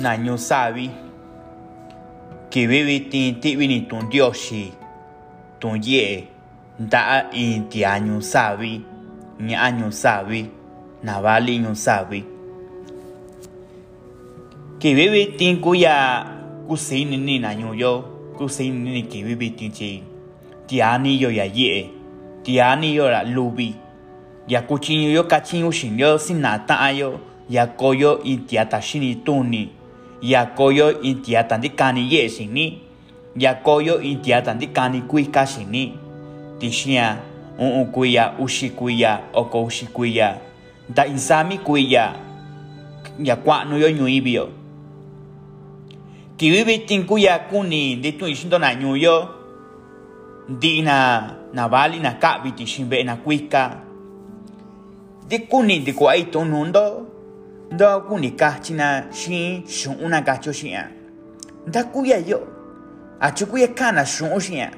naño sabi que vive tin ti vini tun dioshi tun ye nda in ti año sabi ña año sabi navali ño sabi que vive tin kuya kusini ni naño yo kusini ni que vive tin chi. Ti ani yo ya ye ti ani yo la lubi. Ya kuchinyo yo kachinyo shin yo sin na ta yo ya koyo in tia ta shini tuni ya koyo in tia ta di kani ye shini ya koyo in tia ta di kani kui ka shini ti shia un un kuya ushi kuya oko ushi kuya da insami kuya ya kwa no yo nyuibio ki vivi tin kuya kuni di tu ishindo na nyuyo di na na bali na kabi ti shimbe na kuika. Di kuni di kwa ito nundo ndo kuni kachina shin shun una gacho shia da kuya yo a chukuya kana shun shia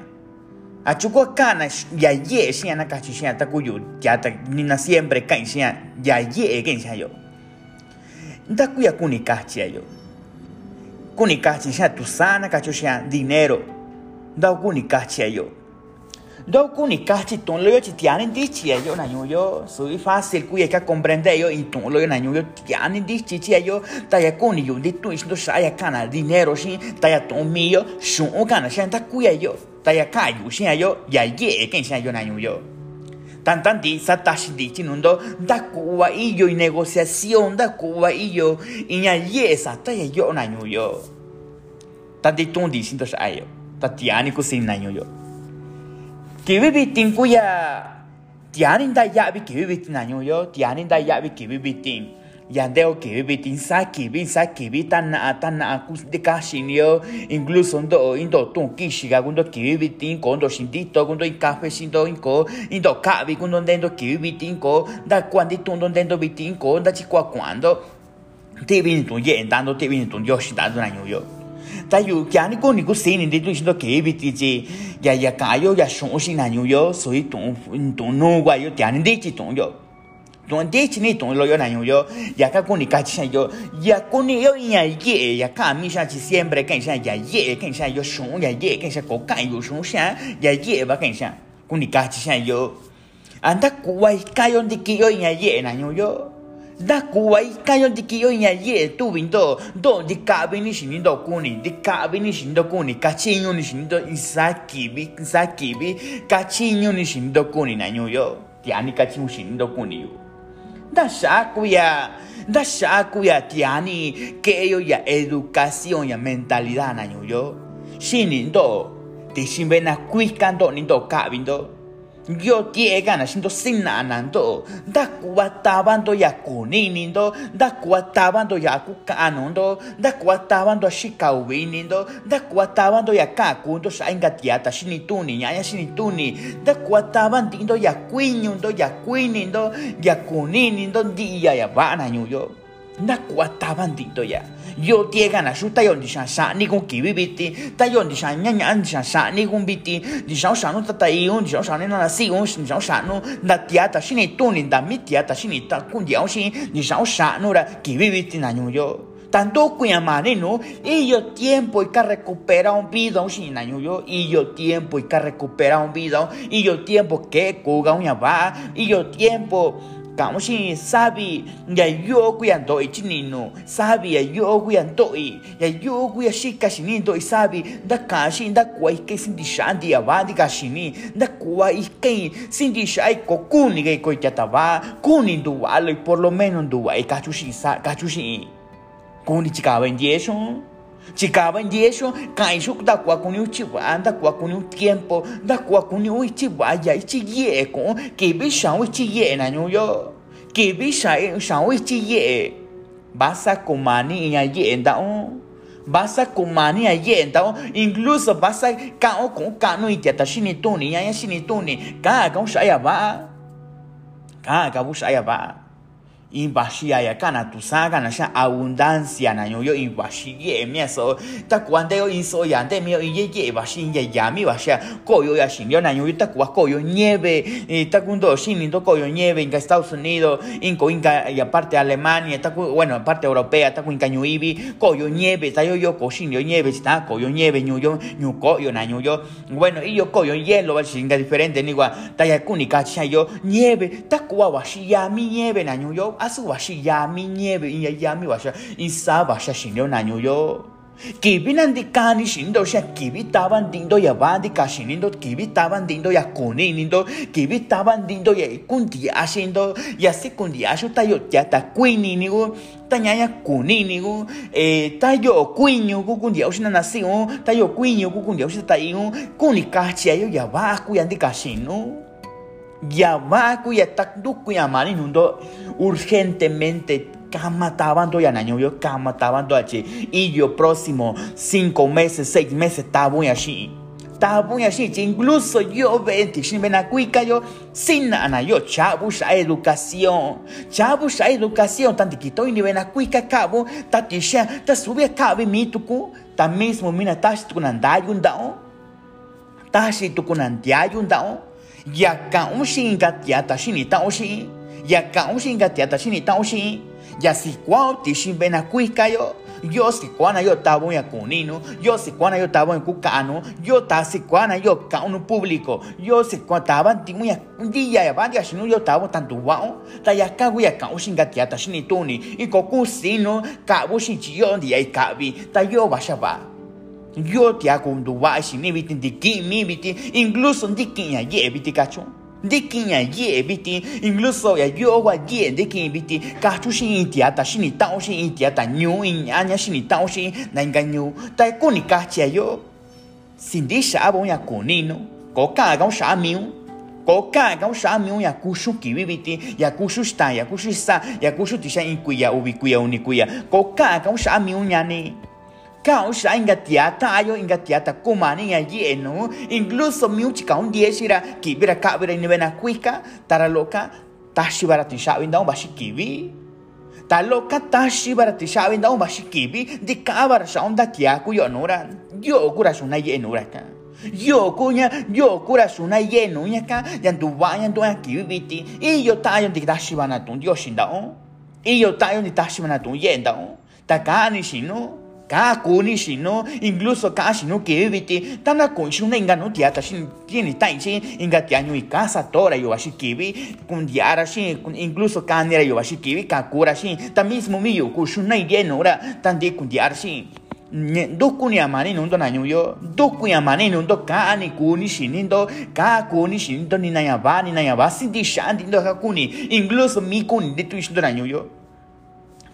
a chukua kana ya ye shia na gacho shia ta kuyu ya ta ni na siempre kan shia ya ye gen shia yo. Da kuya kuni kachia yo. Kuni kachi shia tu sana gacho shia dinero. Da kuni kachia yo do kuni kachi ton lo yo chi tiani di chi yo na yo sui fácil kuya ka comprende yo in ton lo yo na yo tiani di chi chi yo. Ta ya kuni yo di tu indo sha ya kana dinero shin ta ya ton mi yo shun o kana shan ta kuya yo. Ta ya ka yu shin yo ya ye ken shan yo na yo. Tan tan di sa ta shi di chi nundo da kuwa i yo negociación da kuwa i yo inya ye sa ta ya yo na yo. Ta di ton di sin to sha yo ta tiani ku sin na yo que vive tin kuya tianin da ya bi que vive tin año yo tianin da ya bi que vive tin yandeo que vive tin sa vi sa que vi tan na tan na kus de kashin yo incluso ndo indo tun kishiga gundo que vive tin kondo shindito gundo i cafe shindo inko indo kabi gundo ndendo que vive tin ko da cuando tundo ndendo bitin ko da chi kwa cuando te vini tun ye dando te vini tun yoshi dando año yo ta yu ni ko ni ko se ni ya ya ka ya shon shi yo so yi no gwa yo de yo tong de ni lo yo na yo ya ka ko ni ka yo ya ko ni yo ya ye ya ka sha siempre kan sha ya ye kan sha yo shon ya ye kan sha yo ya ye ba kan sha ni ka yo. Anda yo ya ye yo da kuwai kayo di kiyo nya ye tu bindo. Do di kabi ni shinindo kuni di kabi ni shinindo kuni kachinyo ni isakibi kachinyo ni na nyoyo. Tiani kachinyo shinindo kuni yo. Da shakuya da shakuya tiani que yo ya educación ya mentalidad na nyoyo. Shinindo di shimbena kuikando nindo kabindo yo tie gana sindo sinna nando da kuwa tabando ya kuninindo da kuwa tabando ya kukanondo da kuwa tabando shika winindo da kuwa tabando ya kakundo sa inga tiata shinituni nyanya shinituni da kuwa tabandindo ya kuinyundo ya kuinindo ya kuninindo dia ya bana nyuyo da kuwa tabandindo ya yo tie gana su ta yon di sha sa ni kun ki bi bi ti ta yon di sha nya nya di sa ni kun bi ti di sha sha no ta ta un di sha sha ne na si un di no da tia ta shi ni tu ni da mi tia ta shi ni ta kun di shi di sha sha no ra ki bi bi ti na nyu yo tanto cuya mane no y yo tiempo y que recuperar un vida un sin año yo. Y yo tiempo y que recuperar un vida y yo tiempo que cuga un va. Y yo tiempo cảm si sabi ya yo kuya do i chinino sabi ya yo kuya do i ya yo kuya shika shini do i sabi da ka shi da kwa ke sin di shan di ava di ka shini da kwa i ke sin di shai ko kuni ke ko ya tava kuni do alo por lo menos do ai ka chu shi sa ka chu shi kuni chika ven cikava ndiexo kaixo ndakuwa kuni uchiwa ndakuwa kuni utiempo ndakuwa kuni uichiwa ya ichi yee kuu kivi xau ichi yee na ñuuyo kivi xau ichi yee vasa kumani iña yee ndau vasa kumani iña yee ndau incluso vasa kao kuu kanu itiata xinituni iña ña xinituni kaa kau xaya vaa kaa kau xaya vaa. Ka sha ya kana tu sa kana sha abundancia na yo yo ye mi so ta cuando yo inso ya de mi ye ye invasia ya ya mi vasia ko yo ya shin yo na yo ta kwa ko yo nieve ta kundo shin ni ko yo nieve en Estados Unidos en ko inca y aparte Alemania ta bueno aparte europea ta ku inca ibi ko yo nieve ta yo yo ko shin yo nieve ta ko yo nieve yo ko yo na ñu yo bueno y yo ko yo hielo va shin diferente ni gua ta ya ku ni ka cha yo nieve ta shi ya mi nieve na yo asu wa shi ya mi nieve in ya ya mi wa sha in sa wa sha shin yo na ñu yo kibi nandi kani shindo sha kibi taban dindo ya bandi kashinindo kibi taban dindo ya kuni nindo kibi taban dindo ya kundi ashindo ya si kundi ashu tayo ya ta kuini nigo tanyaya kuni nigo eh tayo kuinyo ku kundi ashu na nasi o tayo kuinyo ku kundi ashu tayo kuni kachi ayo ya ba kashino ya va ku ya tak du ku ya mani nundo urgentemente Cama tabando ya naño yo cama tabando allí y yo próximo cinco meses seis meses tabu así tabu así incluso yo vente sin ven yo sin nada yo chabus a educación. Chabus a educación tan quito y ni ven a cuica cabo ta tisha ta sube a cabo mi tuku. Ta mismo mina tashi tu nandai un dao tashi tu nandai un dao ya ka un shin ga tia ta shin ta un shin ya ka un shin ga tia ta shin ta un shin ya si kwao tishin bena kuikayo yo. Si kwana yo tabo ya kunino yo si kwana yo tabo en kukano yo ta si kwana yo kauno público. Yo si kwana taban timu ya dia ya bandia yo tabo tanto wao. Ta ya kagu ya kau shinga tiata shini tuni i koku sino kabu shi chiyo dia i kabi ta yo ba Yoti akunduwashi nibiti ndiki mibiti, incluso ndiki ya yebiti kacho. Ndiki ya yebiti, incluso ya yowa ye ndiki biti, kacho shi intiata, shi ni tao shi intiata, nyu iñaña shi ni tao shi na engañu nyu, ta kuni kachi ayo. Sindi shabo ya kunino, koka agao shamiu, koka agao shamiu ya kushu kibibiti, ya kushu sta ya kushu isa, ya kushu tisha inkuya, ubikuya, unikuya, koka agao shamiu ñani. Ya uni ku ya ko ka ga sha miu nya ni Kao sha inga tiata ayo inga tiata kumani ya yeno incluso miuchi ka un dieshira kibira kabira ni bena kuika tara loka tashi barati sha winda un bashi kibi. Ta loka tashi barati sha winda un bashi kibi. Di kabara sha onda tiaku yo kura shuna yenura ka. Yo kunya yo kura shuna yenunya ka. Yan tu vaya tu ya kibiti y yo tayo di tashi bana tu yo shinda on y yo tayo di tashi bana tu yenda on takani shino cada kuni shino incluso cada shino que viviti tana con shuna inga no shin tiene tai shin inga tianyo i casa tora yo ashi kibi kun diara shin incluso kanira yo ashi kibi kakura shin ta mismo miyo ku shuna idieno ora tan de kun diara shin dukuni amani nundo nanyo yo dukuni amani nundo kani kuni shinindo ka kuni shinindo ni naya ba ni naya ba sindi shandi ndo ka kuni incluso mi kuni de tu yo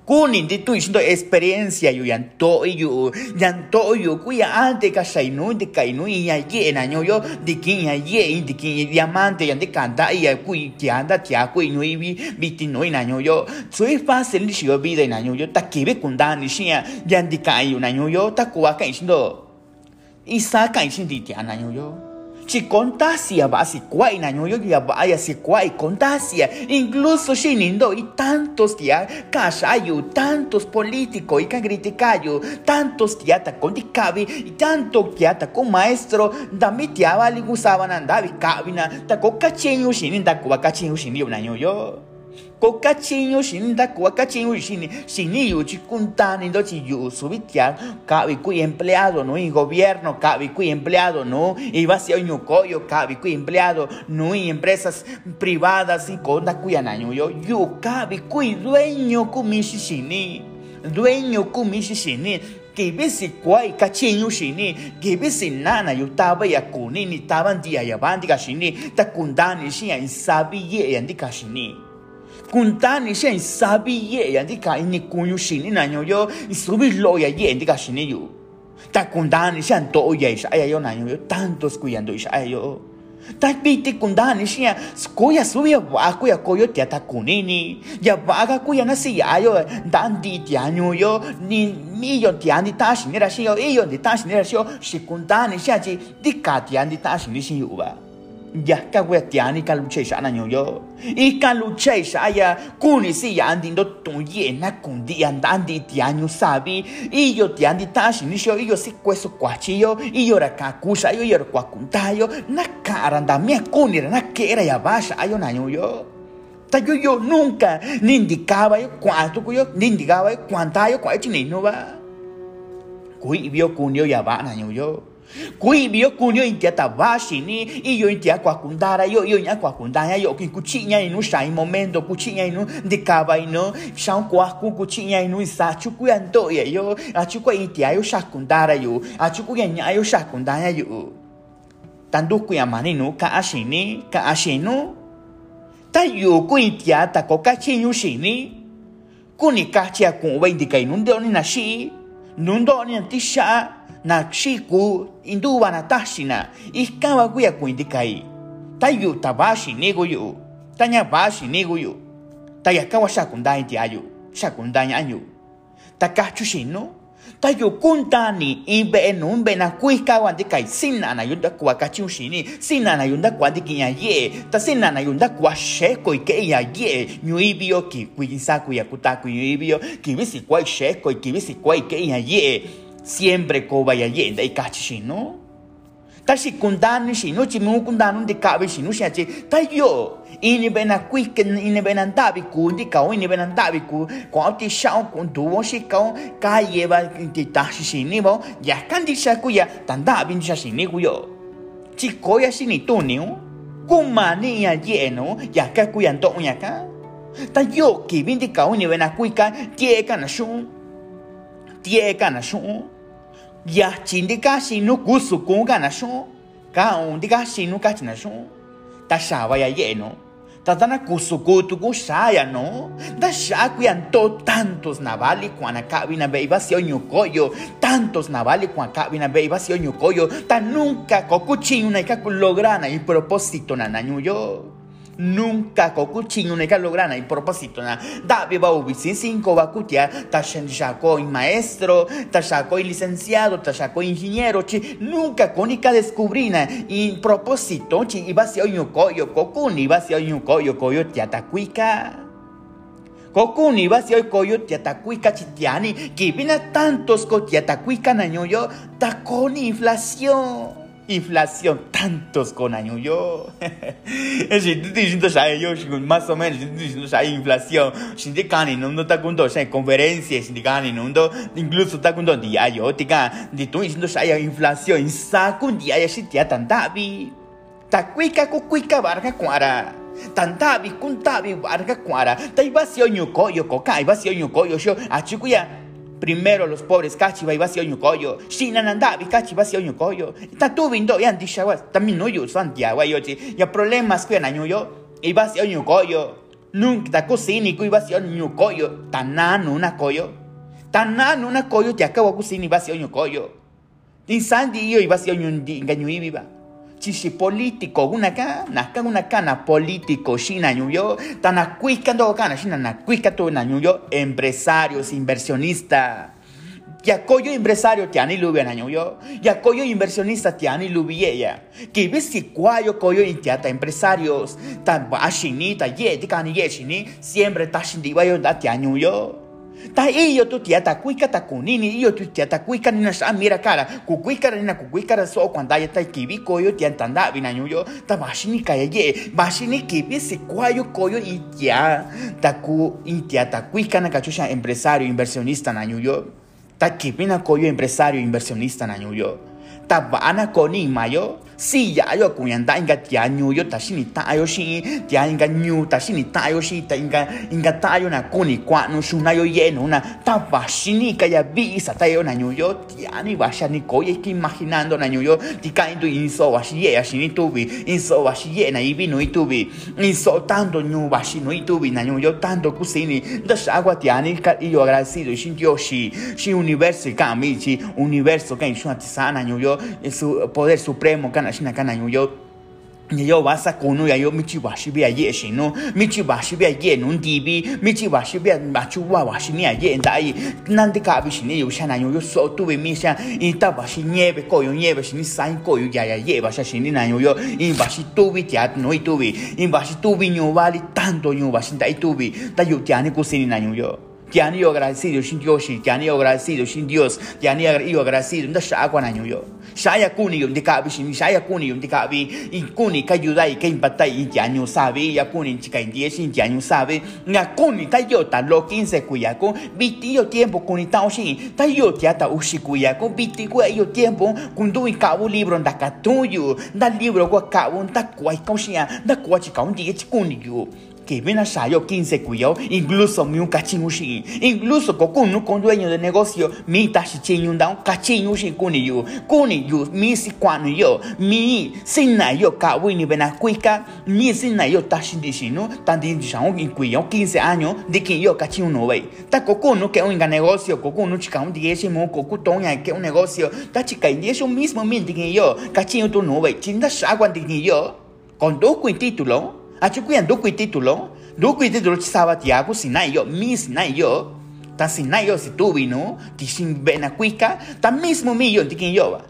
kunin di tu indo experiencia yu yan to yu yan to yu ku ya ante ka shainu de kainu ya ye na nyo yo di kin ya ye di kin diamante yan de kanta ya ku ki anda tia ku no i bi biti no na nyo yo. Sui fácil ni shi vida na nyo yo ta ki be kunda ni shi ya yan di kai yu na nyo yo ta ku wa kai shindo isa kai shin di tia na nyo yo si contagia va si cuai na yo ya vaya si cuai contagia incluso si nindo y tantos ya casayo tantos políticos y criticayo tantos ta con y tanto ta con maestro da mi tia vali gusaban andavi cabina ta ko cachinyo shinin da ko cachinyo shinin na yo ko cachinyo shinin da ko cachinyo shinin shinin yo chi kuntani do chi yo subitia cabi cui empleado no y gobierno cabi cui empleado no y va hacia un coyo cabi cui empleado no y empresas privadas y con da cui anaño yo yo cabi cui dueño kumishi shinin dueño kumishi shinin que besi kwai kachinyo shini besi nana yo taba ya kuni ni taban dia ya bandi ka shini ta kundani shi ya sabi ye ya ndika shini kuntani ya sabi ye ya ndika ini kunyu shini na nyo yo isubi lo ya ye ndika shini yo ta kundani shi ya to ya isha ya yo na yo tantos kuyando isha ya yo. Ta piti kundani shi ya kuya subi ya wa kuya koyo tia ta kunini ya vaga kuya na si ya yo dandi tia nyo yo ni mi yo tia ni ta shi ni ra shi yo e yo ni ta shi ni ra shi yo shi kundani shi ya ji di ka tia ni ta shi ni shi yo ba ya luche sha na nyu yo. I ka luche sha ya kuni si ya andi do tu ye na kundi anda andi tianyu sabi. I yo tiandi ta shi ni sho i yo si queso kwachi yo i yo ra ka kusha yo yo kwa kunta yo na ka aranda mia kuni na que era ya basha ayo na nyu yo. Ta yo yo nunca ni indicaba yo cuánto yo ni indicaba yo cuánta yo kwa chini no va kui vio ya va na nyu yo kui bio kunio intia tabashi ni i yo intia kwa kundara yo yo nya kwa kundaya yo ki kuchinya inu shai momento kuchinya inu ndikaba ino shau kwa ku kuchinya inu isa chuku ya ndo ya yo a chuku intia yo shakundara yo a chuku ya nya yo shakundaya yo tandu ku ya mani nu ka ashini ka ashinu ta yo ku intia ta ko ka chinyu shini kuni ka chia ku ba indika inu ndo ni na shi nundo ni tisha na shiku induba na tashina iskaba kuya kuindikai. Tayu tabashi nigo yu tanya bashi nigo yu taya kawa shakundai tiayu shakundai anyu takachu shino tayu kuntani imbe enumbe na kuika wandikai sina na yunda kwa kachu shini sina na yunda kwa dikinya ye ta sina na yunda kwa sheko ike ya ye nyuibio ki kuinsaku ya kutaku nyuibio kibisi kwa sheko kibisi kwa ike ya ye siempre ko vaya yenda y cachi shino ta si shino chi mu kundanu de kabe shino shi achi ta yo ini bena quick ini bena ndabi ku ndi ka ini bena ndabi ku ko ti shao kun tu wo shi ka ka ye ba ti ta shi shini bo ya kan di ya tan da bin sha shini ku yo. Ya tu ni ni ya ye no ya ka ku ya ya ka ta yo ki bin di ka ini bena quick ka tie ka na ya chindi ka shinu kusu kun ka na shun ka un di ka shinu ka china shun ta sha va ya ye no ta dana kusu kutu ku sha ya no ta sha ku ya to tantos navali kwana ka vina be iba si onyo koyo tantos navali kwana ka vina be iba si onyo koyo ta nunca kokuchi una ka lograna y propósito na nanyu yo Nunca ka lograna y propósito na Davi va ubisi cinco va kutia ta shako y maestro. Ta shako y licenciado. Ta shako ingeniero chi. Nunca konika descubrina y propósito chi iba si oyu koyo kokuni iba si oyu koyo koyo tiatakuika Kokuni iba si oyu koyo tiatakuika chitiani kibina tantos ko tiatakuika nañoyo takoni inflación inflación tantos con año. Yo si tú diciendo ya yo más o menos tú diciendo ya inflación. Si te cani no no está con dos conferencias si te cani no no incluso está con dos días yo te can de tú diciendo ya inflación saco un día ya si te tan tabi ta cuica cu cuica barca cuara. Tan tabi kun tabi barca cuara. Ta iba si oño coyo coca iba si oño coyo yo a chucuya Primero los pobres cachi va vasi oño coyo. Shinanandabi cachi vasi oño coyo. Ta tu vindo yan di shawa. También no yo Santiago yo chi. Ya problemas que año yo. Y vasi oño coyo. Nunca ta cocini que vasi oño coyo. Tanano una coyo. Tanano una coyo te acabo cocini vasi oño coyo. Tin sandi yo y engaño y viva. Chishi político, una ka, naka una cana político, shina ñuyo, tan acuica do cana, shina na cuica to na ñuyo, empresarios, inversionista. Ya coyo empresario tiani lubia na ñuyo, ya coyo inversionista tiani lubia Que ves si cuayo coyo intiata empresarios, tan bashini, ta ye, tikani ye shini, siempre ta shindi bayo da tiani yo. Ta iyo tu tia ta kuika ta kunini iyo tu tia ta kuika ni na sha mira cara. Ku kuika ni na ku kuika so kwanda ya ta kibi koyo tia tanda bina nyuyo ta bashini kaya ye bashini kibi si kwayo koyo i tia ta ku i tia ta kuika na kachusha empresario inversionista na nyuyo ta kibi na koyo empresario inversionista na nyuyo ta bana koni mayo si ya yo kuyanda inga tia nyuyo ta shini ta yo shi tia inga nyu ta shini ta yo shi ta na kuni kwa no shuna yo ye no na ta ba shini ka ya bi sa ta yo na nyuyo tia ni ba sha ni ko ye ki imaginando na nyuyo ti ka indu inso wa shi ye ya shini tubi inso wa shi ye na ibi no itubi inso tanto nyu ba shi no itubi na nyuyo tanto kusini da sha agua tia ni ka yo agradecido shin yo shi shi universo ka mi chi universo ka inshu atisana nyuyo su poder supremo ka na shina kana yo 你要把啥可能要有没去把是别也行咯，没去把是别也能地比，没去把是别把去哇哇是你也在意，那的卡比是你有啥那有有所度为咩啥，你到把是你别个用也别是你三个有呀呀也把是是你那有有，你把是度为家no i 度为，你把是度为牛哇哩tanto 牛把是在度为，但有家你故事你那有 有。Ya ni agradecido sin Dios, ya ni agradecido sin Dios, ya ni agradecido, nda sha kwa na yo. Saya kuni yung dikabi sin, saya kuni yung dikabi, i kuni ka ayuda y ka impata y ya ni sabe, ya kuni chica indie sin ya ni sabe, nga kuni ta yo ta lo 15 kuya ko, biti yo tiempo kuni ta sin, ta yo tia ta ushi kuya ko, biti ko yo tiempo kun du ka u libro nda ka tuyo, nda libro ko ka un ta kwai ka sin, nda kwa chi ka un di chi kuni yo que ven a Shayo 15 cuyo, incluso mi un cachinushi, incluso con con dueño de negocio, mi tashi chinyun da un cachinushi kuni yu, kuni yu, mi si kwanu yo, mi sinna yo ka wini bena kuika, mi sinna yo tashi dishinu, tan di shang in cuyo 15 años, de que yo cachinu wey, ta cocuno que un negocio, cocuno chica un diesi mo cocu toña que un negocio, ta chica y eso mismo mi de yo, cachinu tu wey, chinda shagwan de yo, con dos título, Acho kuyan do kui título, do kui título chisaba tiago sinai yo, mi sinai yo, tan sinai yo si tuvi no, ti sin bena kuika, tan mismo mi yo ba.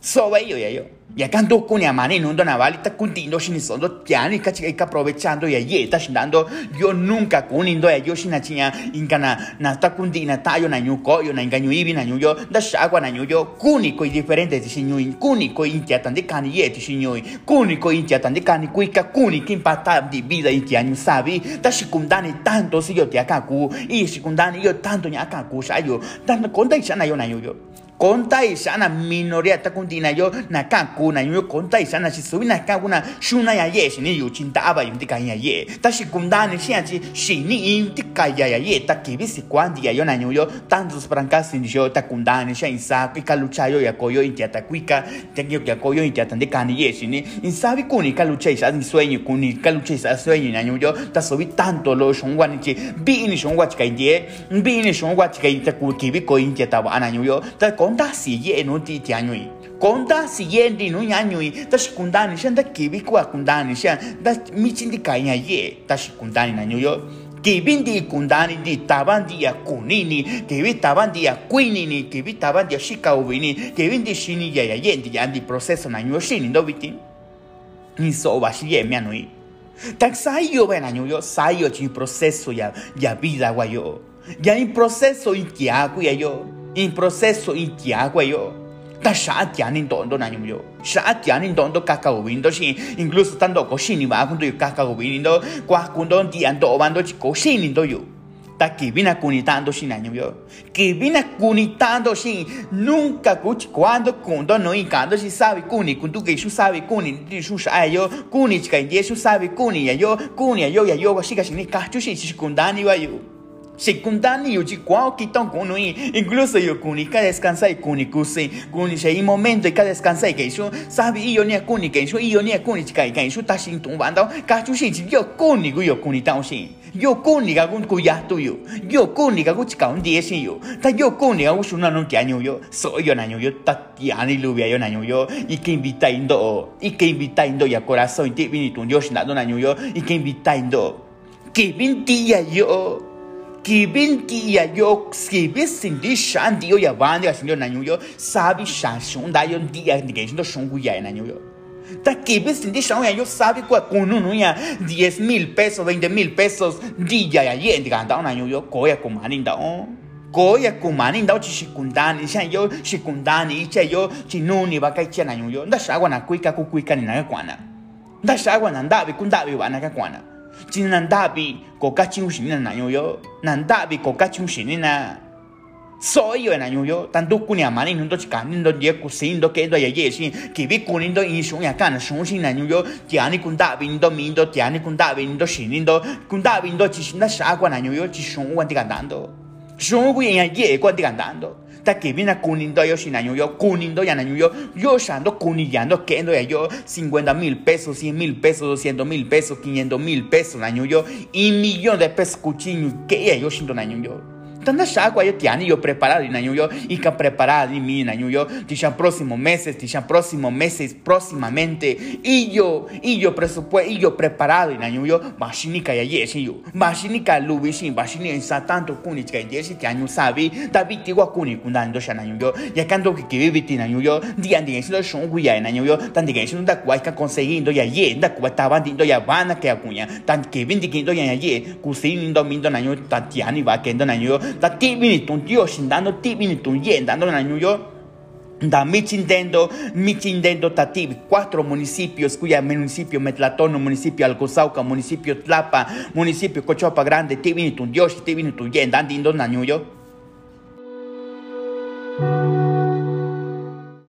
Soba yo ya yo. Ya canto con ya mani no dona vali ta kuntindo shini sondo piani ka chica aprovechando ya ye ta shinando yo nunca kunindo ya yo shina chinya inkana na kuntina ta yo na nyuko yo na ibi na da shagwa na yo. Kuni ko diferente ti shinyu kuni ko intia tan de kani ye ti shinyu kuni ko intia tan de kani kuika kuni kin pata di vida intia nyu sabi. Ta shikundani tanto si yo ti akaku i shikundani yo tanto nya akaku sha yo tan konta shana yo na yo konta isana minoria ta kuntina yo na kan kuna yo konta isana si subi na kan kuna shuna ya ye ni yu chin ta aba yum tika ya ye. Ta ni shi tika ya ya ye ta ki bi si kwandi ya yo na yo tantos brancas sin yo ta kunda ni shi lucha yo ya koyo in ta kuika te yo ya koyo in ta de kan ye shi ni in sabi kuni ka lucha sueño kuni ka lucha isa sueño na yo ta subi tanto lo shongwa ni chi bi ni shongwa chi ka ye bi ni shongwa chi ka ta ku ko ta yo ta konda si ye no ti ti anyui konda si ye ndi no anyui ta shi kundani shan da kibi kwa kundani shan da michin di kanya ye ta shi kundani na yo kibi di kundani di taban di ya kunini kibi taban di ya kuinini kibi taban di ya shika ubini kibi di shini ya ya ye di ya di proceso na yo shini do biti ni so ba shi ye mi anui tak sai yo ben anyu yo sai yo chi proceso ya ya vida wa yo ya in proceso in kia ku ya yo in processo in tiagua yo ta sha tiani ndondo na yo sha tiani ndondo kaka shi incluso tanto ko shini ba kundo kaka ubindo kwa chi ko shini ndo yo ta que vina kunitando sin año yo que vina kunitando sin nunca kuch cuando kundo no incando si sabe kuni kundu que su sabe kuni di su sa yo kuni chika ye su sabe kuni ya yo kuni yo ya yo shika sin ka chu shi shi kundani wa yo Secundani yo chi kwao kiton kunui. Incluso yo kuni ka descansa y kuni kusi. Kuni shei momento y ka descansa y yo sabe iyo ni kuni yo iyo ni kuni chika y que yo ta sin tung bando ka chu shi yo kuni gu yo kuni tao shi yo kuni ga gun ku ya tu yo yo kuni ga gu chika un die shi yo ta yo kuni ga gu shuna no tia nyu yo. So yo na nyu yo. Ta tia ni lu yo na nyu yo. Y que invita indo. Y que invita indo ya corazón. Ti vini tu yo shi na na nyu yo. Y que invita indo. Que vin dia yo kibin ki ya yo skibi sindi shan di yo ya ban di asin yo na yo sabi shan shun da yo di ya di gen do shun gu ya na yo ta kibi sindi shan ya yo sabi kwa kunu nu ya 10 mil pesos 20 mil pesos di ya ya ye di ganda na yo yo ko ya kumani nda on goya kumani ndao chi shikundani xa yo shikundani cha yo chinuni baka icha na yo nda shagwa na kuika kukuika ni na kwana nda shagwa na ndavi kundavi bana ka kwana gwa na ndabi kundabi wa na ka kwa na chính nan dabi ko ka chiu shin na yo yo nan dabi ko ka chiu shin na so yo na yo yo tan du kunya mani nun do chika nin do ye ku sin do ke do ye ye shin ki bi kunin do in shung ya kan shung shin na yo yo tia ni kun dabi nin do min do tia ni kun dabi nin do shin nin do kun dabi nin do chi shin na sha kwa na yo yo chi shung wan ti kan dando shung bu ya ye kwa ti kan dando ta que viene kunindo yo sin año yo kunindo ya año yo yo shando kunillando que endo ya yo 50 mil pesos 100 mil pesos 200 mil pesos 500 mil pesos año yo y millón de pesos cuchillo que ya yo shindo yo tanda agua yo tiani yo preparado en año yo y que preparado en mi año yo dichan próximos meses dichan próximos meses próximamente y yo y yo presupuesto y yo preparado en año yo bashinika ya yeshi yo bashinika lubishi bashinika en tanto kuni que yeshi te año sabi david tigua kuni kunando shan año yo ya canto que que vive tin año yo dian dian si lo shon guya en año yo tan digan si no da que conseguindo ya ye da cual estaban dindo ya van a que acuña tan que vindiquindo ya ye kusinindo mindo año tan tiani va que endo año yo da ti vinitun dio shindando ti vinitun ye dando año yo Da Michindendo, Michindendo Tatib, cuatro municipios, cuya municipio Metlatono, municipio Alcosauca, municipio Tlapa, municipio Cochopa Grande, Tibinitun Dios, Tibinitun Yen, Dandindo Nañuyo.